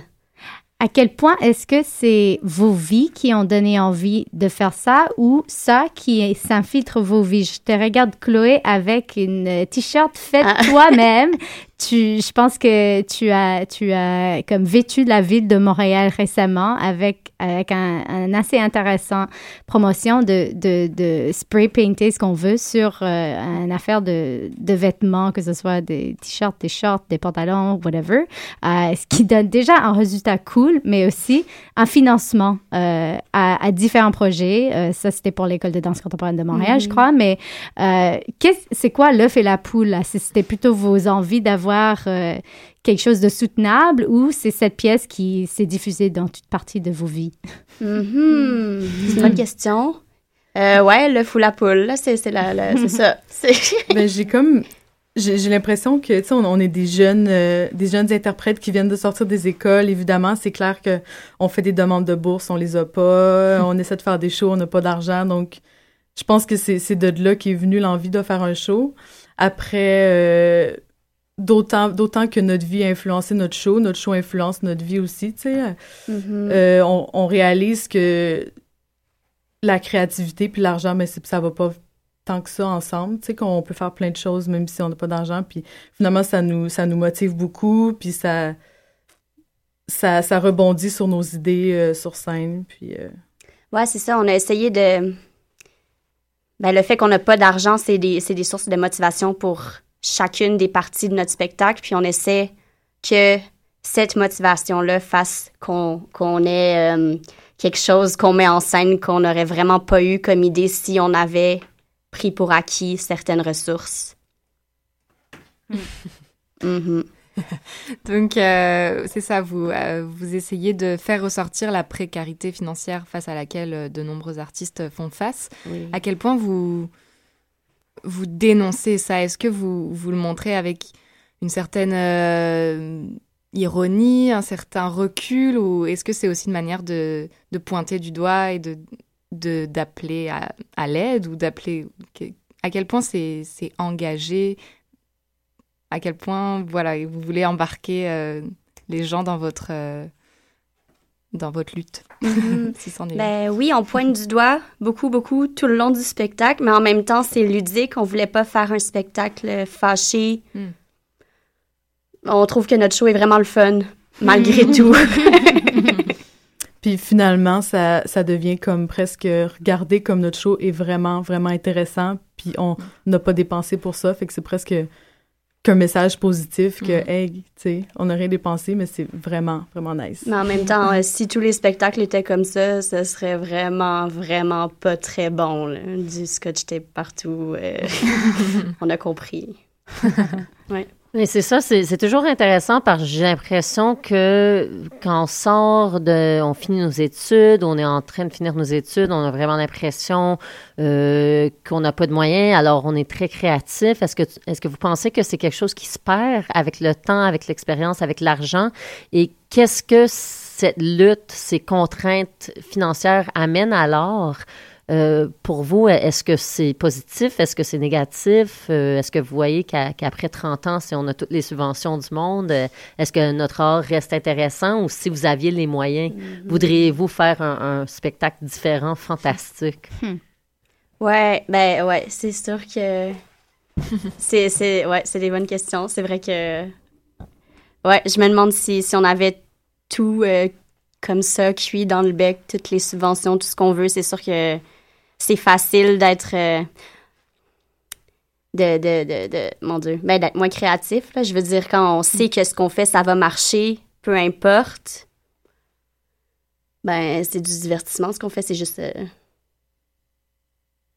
À quel point est-ce que c'est vos vies qui ont donné envie de faire ça ou ça qui s'infiltre vos vies? Je te regarde, Chloé, avec une euh, t-shirt faite toi-même. Tu, je pense que tu as, tu as comme vêtu la ville de Montréal récemment avec, avec un, un assez intéressant promotion de, de, de spray painter ce qu'on veut sur euh, une affaire de, de vêtements, que ce soit des t-shirts, des shorts, des pantalons, whatever, euh, ce qui donne déjà un résultat cool, mais aussi un financement euh, à, à différents projets. Euh, ça, c'était pour l'école de danse contemporaine de Montréal, je Mhm. crois, mais c'est quoi l'œuf et la poule? C'était plutôt vos envies d'avoir euh, quelque chose de soutenable ou c'est cette pièce qui s'est diffusée dans toute partie de vos vies? Mhm. C'est une bonne question. Euh, ouais, le fou la poule, là, c'est c'est la- la- c'est ça. Ben, j'ai comme j'ai l'impression que tu sais on, on est des jeunes euh, des jeunes interprètes qui viennent de sortir des écoles évidemment c'est clair que on fait des demandes de bourse on les a pas on essaie de faire des shows on n'a pas d'argent donc je pense que c'est c'est de là qu'est venue l'envie de faire un show après euh, d'autant d'autant que notre vie a influencé notre show notre show influence notre vie aussi tu sais Mhm. Euh, on, on réalise que la créativité puis l'argent, mais c'est- ça va pas tant que ça ensemble. Tu sais, qu'on peut faire plein de choses même si on n'a pas d'argent. Puis finalement, ça nous, ça nous motive beaucoup. Puis ça, ça, ça rebondit sur nos idées euh, sur scène. Puis euh, Ouais, c'est ça. On a essayé de. Ben, le fait qu'on n'a pas d'argent, c'est des, c'est des sources de motivation pour chacune des parties de notre spectacle. Puis on essaie que cette motivation-là fasse qu'on qu'on ait euh, quelque chose qu'on met en scène qu'on n'aurait vraiment pas eu comme idée si on avait pris pour acquis certaines ressources. Mhm. Donc, euh, c'est ça, vous, euh, vous essayez de faire ressortir la précarité financière face à laquelle de nombreux artistes font face. Oui. À quel point vous, vous dénoncez ça Est-ce que vous, vous le montrez avec une certaine euh, ironie, un certain recul, ou est-ce que c'est aussi une manière de, de pointer du doigt et de de- d'appeler à, l'aide ou d'appeler à quel point c'est engagé à quel point voilà vous voulez embarquer euh, les gens dans votre euh, dans votre lutte Mhm. si c'en est. Ben oui, on pointe du doigt beaucoup, beaucoup tout le long du spectacle, mais en même temps, c'est ludique. On voulait pas faire un spectacle fâché. Hmm. On trouve que notre show est vraiment le fun, malgré tout. Puis finalement, ça, ça devient comme presque regarder comme notre show est vraiment, vraiment intéressant. Puis on n'a pas dépensé pour ça. Fait que c'est presque qu'un message positif que, Mm. hey, tu sais, on rien dépensé, mais c'est vraiment, vraiment nice. mais en même temps, euh, si tous les spectacles étaient comme ça, ce serait vraiment, vraiment pas très bon. là. Du scotch tape partout. euh, on a compris. ouais. Mais c'est ça, c'est toujours intéressant parce que j'ai l'impression que quand on sort de, on finit nos études, on est en train de finir nos études, on a vraiment l'impression euh, qu'on n'a pas de moyens, alors on est très créatif. Est-ce que, est-ce que vous pensez que c'est quelque chose qui se perd avec le temps, avec l'expérience, avec l'argent? Et qu'est-ce que cette lutte, ces contraintes financières amènent alors? Euh, pour vous, est-ce que c'est positif? Est-ce que c'est négatif? Euh, est-ce que vous voyez qu'après 30 ans, si on a toutes les subventions du monde, euh, est-ce que notre art reste intéressant ou si vous aviez les moyens, voudriez-vous faire un, un spectacle différent, fantastique? Ouais, ben ouais, c'est sûr que c'est c'est ouais, c'est des bonnes questions. C'est vrai que ouais, je me demande si si on avait tout comme ça cuit dans le bec, toutes les subventions, tout ce qu'on veut, c'est sûr que c'est facile d'être euh, de, de, de, de mon dieu, ben d'être moins créatif là, je veux dire quand on sait que ce qu'on fait ça va marcher, peu importe. Ben c'est du divertissement ce qu'on fait, c'est juste euh,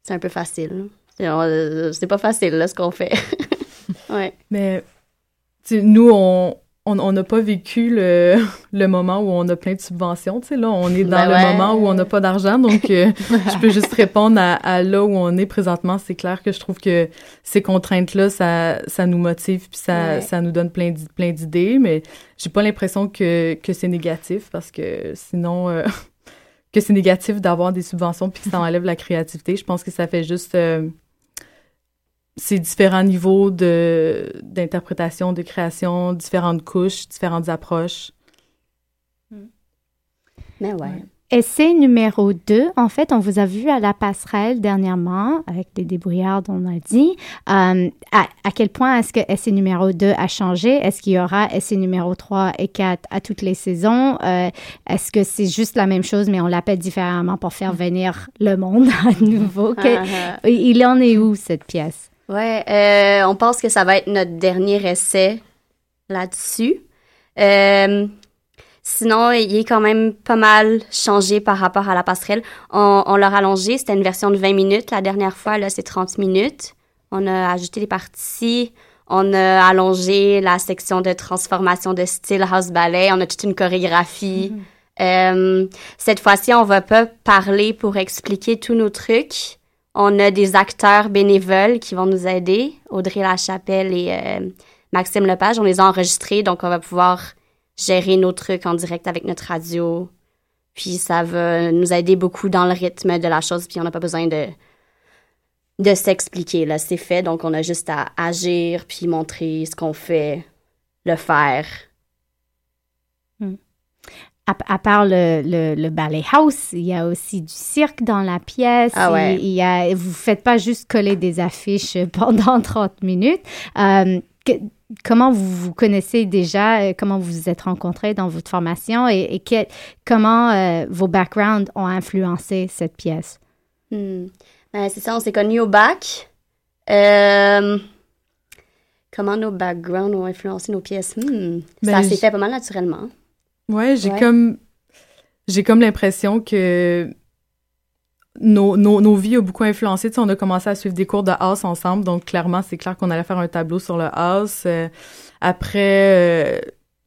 c'est un peu facile. C'est euh, c'est pas facile, là, ce qu'on fait. ouais. Mais nous, on on n'a pas vécu le, le moment où on a plein de subventions. Tu sais, là, on est dans Ben le ouais. moment où on n'a pas d'argent. Donc, euh, je peux juste répondre à, à là où on est présentement. C'est clair que je trouve que ces contraintes-là, ça, ça nous motive puis ça, Ouais. ça nous donne plein d'idées. Mais j'ai pas l'impression que, que c'est négatif parce que sinon... euh, que c'est négatif d'avoir des subventions puis que ça enlève la créativité. Je pense que ça fait juste euh, ces différents niveaux de d'interprétation, de création, différentes couches, différentes approches. Mais ouais. Essai numéro 2, en fait, on vous a vu à la passerelle dernièrement, avec les débrouillards, on a dit. Euh, à, à quel point est-ce que essai numéro 2 a changé? Est-ce qu'il y aura essai numéro 3 et 4 à toutes les saisons? Euh, est-ce que c'est juste la même chose, mais on l'appelle différemment pour faire venir le monde à nouveau? Que- Ah, ah. il en est où, cette pièce? Ouais, euh, on pense que ça va être notre dernier essai là-dessus. Euh, sinon, il est quand même pas mal changé par rapport à la passerelle. On, on l'a rallongé, c'était une version de 20 minutes. La dernière fois, là, c'est 30 minutes. On a ajouté des parties. On a allongé la section de transformation de style house ballet. On a toute une chorégraphie. Euh, cette fois-ci, on va pas parler pour expliquer tous nos trucs. On a des acteurs bénévoles qui vont nous aider, Audrey Lachapelle et euh, Maxime Lepage. On les a enregistrés, donc on va pouvoir gérer nos trucs en direct avec notre radio. Puis ça va nous aider beaucoup dans le rythme de la chose, puis on n'a pas besoin de, de s'expliquer. Là, c'est fait, donc on a juste à agir, puis montrer ce qu'on fait, le faire. À, à part le, le, le ballet house, il y a aussi du cirque dans la pièce. Ah ouais. Il, y a, vous ne faites pas juste coller des affiches pendant 30 minutes. Euh, que- comment vous vous connaissez déjà? euh, Comment vous vous êtes rencontrés dans votre formation? Et, et quel- comment euh, vos backgrounds ont influencé cette pièce? Hmm. Ben, c'est ça, on s'est connus au bac. Euh, comment nos backgrounds ont influencé nos pièces? Hmm. Ben, ça s'est j- fait pas mal naturellement. Ouais, j'ai Ouais. comme j'ai comme l'impression que nos, nos, nos vies ont beaucoup influencé. Tu sais, on a commencé à suivre des cours de house ensemble, donc clairement, c'est clair qu'on allait faire un tableau sur le house. Euh, après, euh,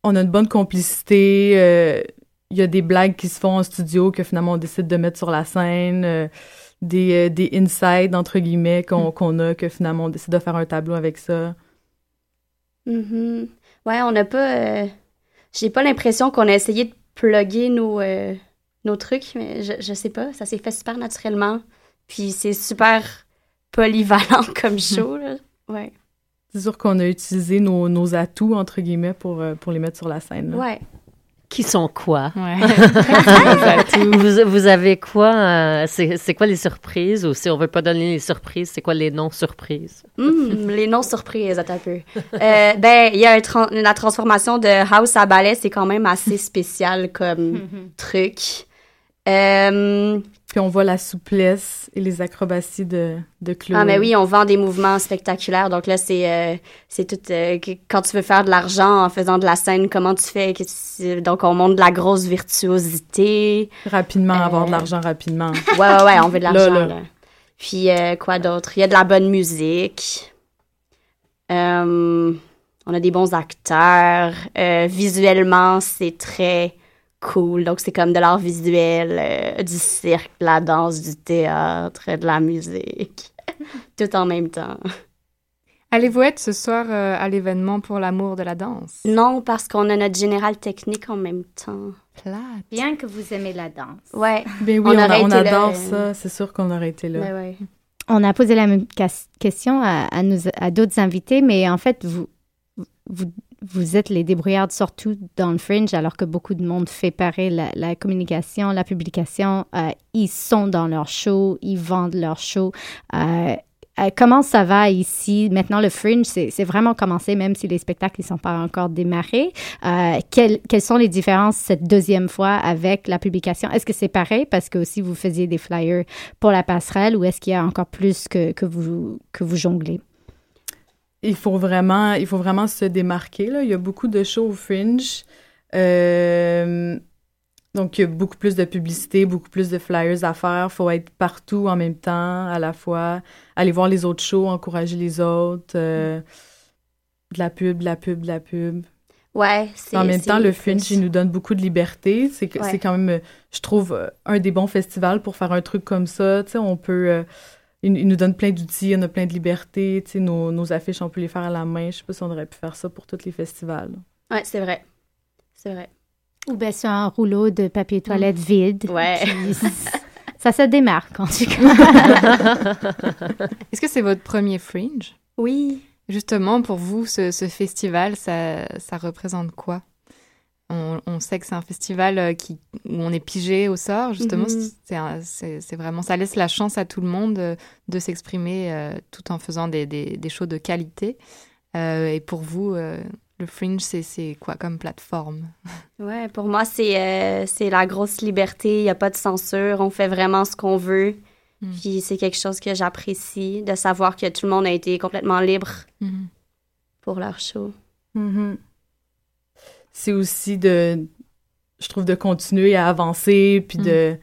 on a une bonne complicité. euh, Il y a des blagues qui se font en studio que finalement on décide de mettre sur la scène. des, des insides, entre guillemets, qu'on qu'on a, que finalement on décide de faire un tableau avec ça. Mhm. Ouais, on n'a pas. J'ai pas l'impression qu'on a essayé de plugger nos, euh, nos trucs, mais je, je sais pas. Ça s'est fait super naturellement. Puis c'est super polyvalent comme show, là. Ouais. C'est sûr qu'on a utilisé nos, nos atouts, entre guillemets, pour, euh, pour les mettre sur la scène. là. Ouais. Qui sont quoi? vous, vous avez quoi? euh, c'est quoi les surprises? Ou si on veut pas donner les surprises, c'est quoi les non-surprises? Hmm, les noms surprises, attends un peu. Euh, ben, il y a la transformation de house à ballet, c'est quand même assez spécial comme truc. Euh, Puis on voit la souplesse et les acrobaties de, de Chloé. Ah, mais oui, on vend des mouvements spectaculaires. Donc là, c'est euh, c'est tout. euh, quand tu veux faire de l'argent en faisant de la scène, comment tu fais? Donc, on montre de la grosse virtuosité. Rapidement, avoir de Euh, l'argent rapidement. Ouais, ouais, ouais, on veut de l'argent. là. là. Puis, quoi d'autre? Il y a de la bonne musique. On a des bons acteurs. Visuellement, c'est très cool. Donc, c'est comme de l'art visuel, euh, du cirque, de la danse, du théâtre, de la musique, tout en même temps. Allez-vous être ce soir euh, à l'événement pour l'amour de la danse? Non, parce qu'on a notre général technique en même temps. Bien que vous aimez la danse. Ouais. Ben oui, on, a- aurait on été là, adore ça. C'est sûr qu'on aurait été là. Ben ouais. On a posé la même question à, à à d'autres invités, mais en fait, vous, vous, vous êtes les débrouillards surtout dans le fringe, alors que beaucoup de monde fait pareil la, communication, la publication. euh, ils sont dans leur show, ils vendent leur show. Euh, euh, comment ça va ici? Maintenant, le fringe, c'est vraiment commencé, même si les spectacles ne sont pas encore démarrés. Quelles, quelles sont les différences cette deuxième fois avec la publication? Est-ce que c'est pareil? Parce que aussi vous faisiez des flyers pour la passerelle ou est-ce qu'il y a encore plus que, que, vous, que vous jonglez? Il faut vraiment, il faut vraiment se démarquer. Là. Il y a beaucoup de shows au Fringe. Euh, donc, il y a beaucoup plus de publicité, beaucoup plus de flyers à faire. Il faut être partout en même temps, à la fois. Aller voir les autres shows, encourager les autres. euh, de la pub, de la pub, de la pub. Ouais, c'est. En même temps, le Fringe, il nous donne beaucoup de liberté. C'est Ouais. c'est quand même, je trouve, euh, un des bons festivals pour faire un truc comme ça. Tu sais, on peut... euh, il, il nous donne plein d'outils, on a plein de liberté. Tu sais, nos, nos affiches, on peut les faire à la main. Je sais pas si on aurait pu faire ça pour tous les festivals. Ouais, c'est vrai. C'est vrai. Ou bien sur un rouleau de papier toilette vide. Ouais. Puis, ça se démarque en tout cas. Est-ce que c'est votre premier Fringe? Oui. Justement, pour vous, ce, ce festival, ça, ça représente quoi? On, on sait que c'est un festival euh, qui, où on est pigé au sort, justement. Mhm. C'est vraiment, ça laisse la chance à tout le monde euh, de s'exprimer euh, tout en faisant des, des, des shows de qualité. Euh, et pour vous, euh, le Fringe, c'est- quoi comme plateforme? Ouais, pour moi, c'est euh, la grosse liberté. Il n'y a pas de censure. On fait vraiment ce qu'on veut. Puis c'est quelque chose que j'apprécie, de savoir que tout le monde a été complètement libre Mhm. pour leur show. C'est aussi de, je trouve, de continuer à avancer, puis de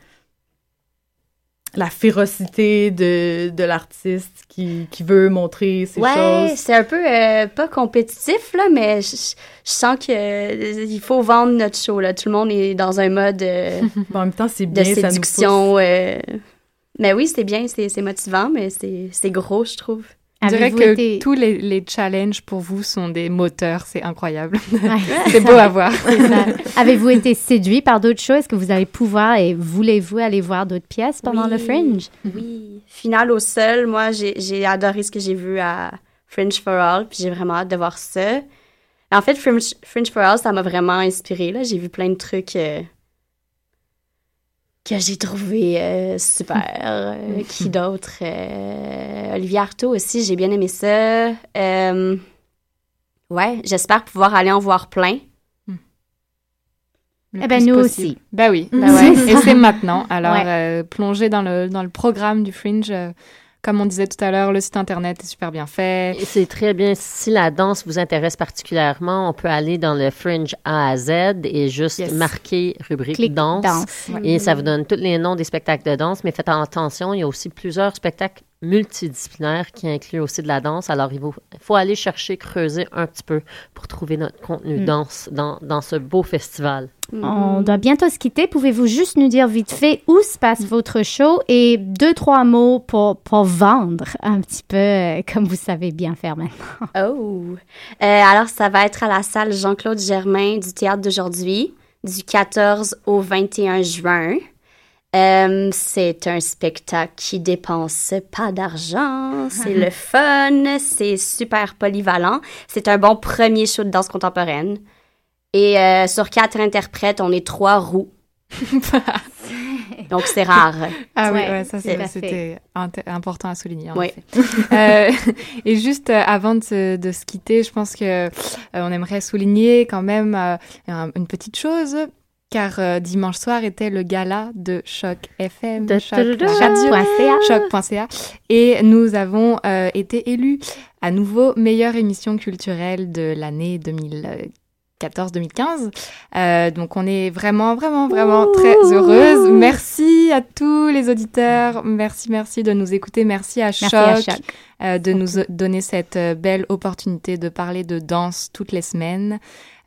la férocité de, de l'artiste qui, qui veut montrer ses ouais, choses. c'est un peu euh, pas compétitif, là, mais je, sens que euh, il faut vendre notre show. Là. Tout le monde est dans un mode euh, en même temps, c'est de bien, ça nous séduction. euh, Mais oui, c'est bien, c'est motivant, mais c'est gros, je trouve. Je dirais que été- tous les, les challenges pour vous sont des moteurs, c'est incroyable. Ouais. c'est beau à voir. Avez-vous été séduit par d'autres choses? Est-ce que vous allez pouvoir et voulez-vous aller voir d'autres pièces pendant le. Fringe? Oui. Finale au sol, moi, j'ai adoré ce que j'ai vu à Fringe for All, puis j'ai vraiment hâte de voir ça. En fait, Fringe, Fringe for All, ça m'a vraiment inspiré. là. J'ai vu plein de trucs euh, que j'ai trouvé euh, super. Euh, qui d'autre? Euh, Olivier Artaud aussi, j'ai bien aimé ça. Euh, ouais, j'espère pouvoir aller en voir plein. Le Eh ben, nous possible. aussi. Ben oui. Ben ouais. Et c'est maintenant. Alors, Ouais. euh, plongez dans le, dans le programme du Fringe. Comme on disait tout à l'heure, le site internet est super bien fait. C'est très bien. Si la danse vous intéresse particulièrement, on peut aller dans le Fringe A à Z et juste Yes. marquer rubrique Clique danse. Et ça vous donne tous les noms des spectacles de danse. Mais faites attention, il y a aussi plusieurs spectacles multidisciplinaires qui incluent aussi de la danse. Alors, il faut, aller chercher, creuser un petit peu pour trouver notre contenu Mm. danse dans, dans ce beau festival. On doit bientôt se quitter. Pouvez-vous juste nous dire vite fait où se passe votre show et deux, trois mots pour, pour vendre un petit peu euh, comme vous savez bien faire maintenant? Oh! Euh, alors, ça va être à la salle Jean-Claude Germain du théâtre d'aujourd'hui, du 14 au 21 juin. Euh, c'est un spectacle qui dépense pas d'argent, c'est le fun, c'est super polyvalent. C'est un bon premier show de danse contemporaine. Et euh, sur quatre interprètes, on est trois roues. Donc, c'est rare. Ah oui, Ouais, ouais, ça c'était important à souligner. en Oui. Euh, et juste euh, avant de se, de se quitter, je pense que euh, on aimerait souligner quand même euh, un- une petite chose. Car euh, dimanche soir était le gala de Choc FM, Choc.ca. Et nous avons euh, été élus à nouveau meilleure émission culturelle de l'année 2000. 2014-2015. Euh, donc on est vraiment, vraiment, vraiment très heureuse. Merci à tous les auditeurs. Merci, merci de nous écouter. Merci à Choc, à Choc. euh, de nous donner cette euh, belle opportunité de parler de danse toutes les semaines.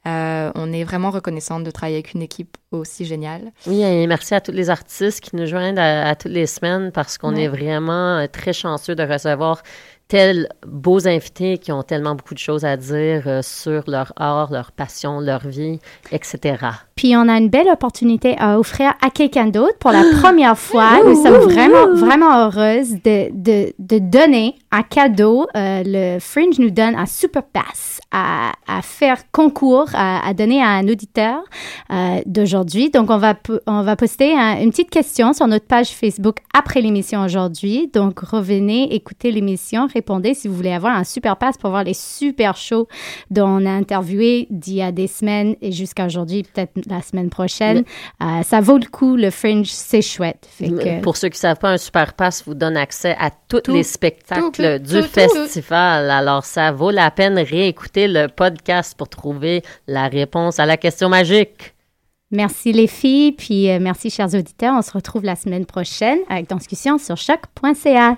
Euh, on est vraiment reconnaissante de travailler avec une équipe aussi géniale. Oui, et merci à tous les artistes qui nous joignent à, à toutes les semaines parce qu'on Ouais. est vraiment euh, très chanceux de recevoir tels beaux invités qui ont tellement beaucoup de choses à dire euh, sur leur art, leur passion, leur vie, etc. Puis on a une belle opportunité à offrir à quelqu'un d'autre pour la première fois. Nous sommes vraiment, vraiment heureuses de, de, de donner un cadeau. Euh, le Fringe nous donne un super pass à, à faire concours, à, à donner à un auditeur euh, d'aujourd'hui. Donc on va, on va poster un- une petite question sur notre page Facebook après l'émission aujourd'hui. Donc revenez, écoutez l'émission, répondez si vous voulez avoir un super pass pour voir les super shows dont on a interviewé d'il y a des semaines et jusqu'à aujourd'hui, peut-être la semaine prochaine. Euh, ça vaut le coup, le Fringe, c'est chouette. Fait que- Pour ceux qui ne savent pas, un super pass vous donne accès à tous les spectacles tout, tout, du tout, festival. Alors, ça vaut la peine de le podcast pour trouver la réponse à la question magique. Merci les filles, puis euh, merci chers auditeurs. On se retrouve la semaine prochaine avec Discussion sur choc.ca.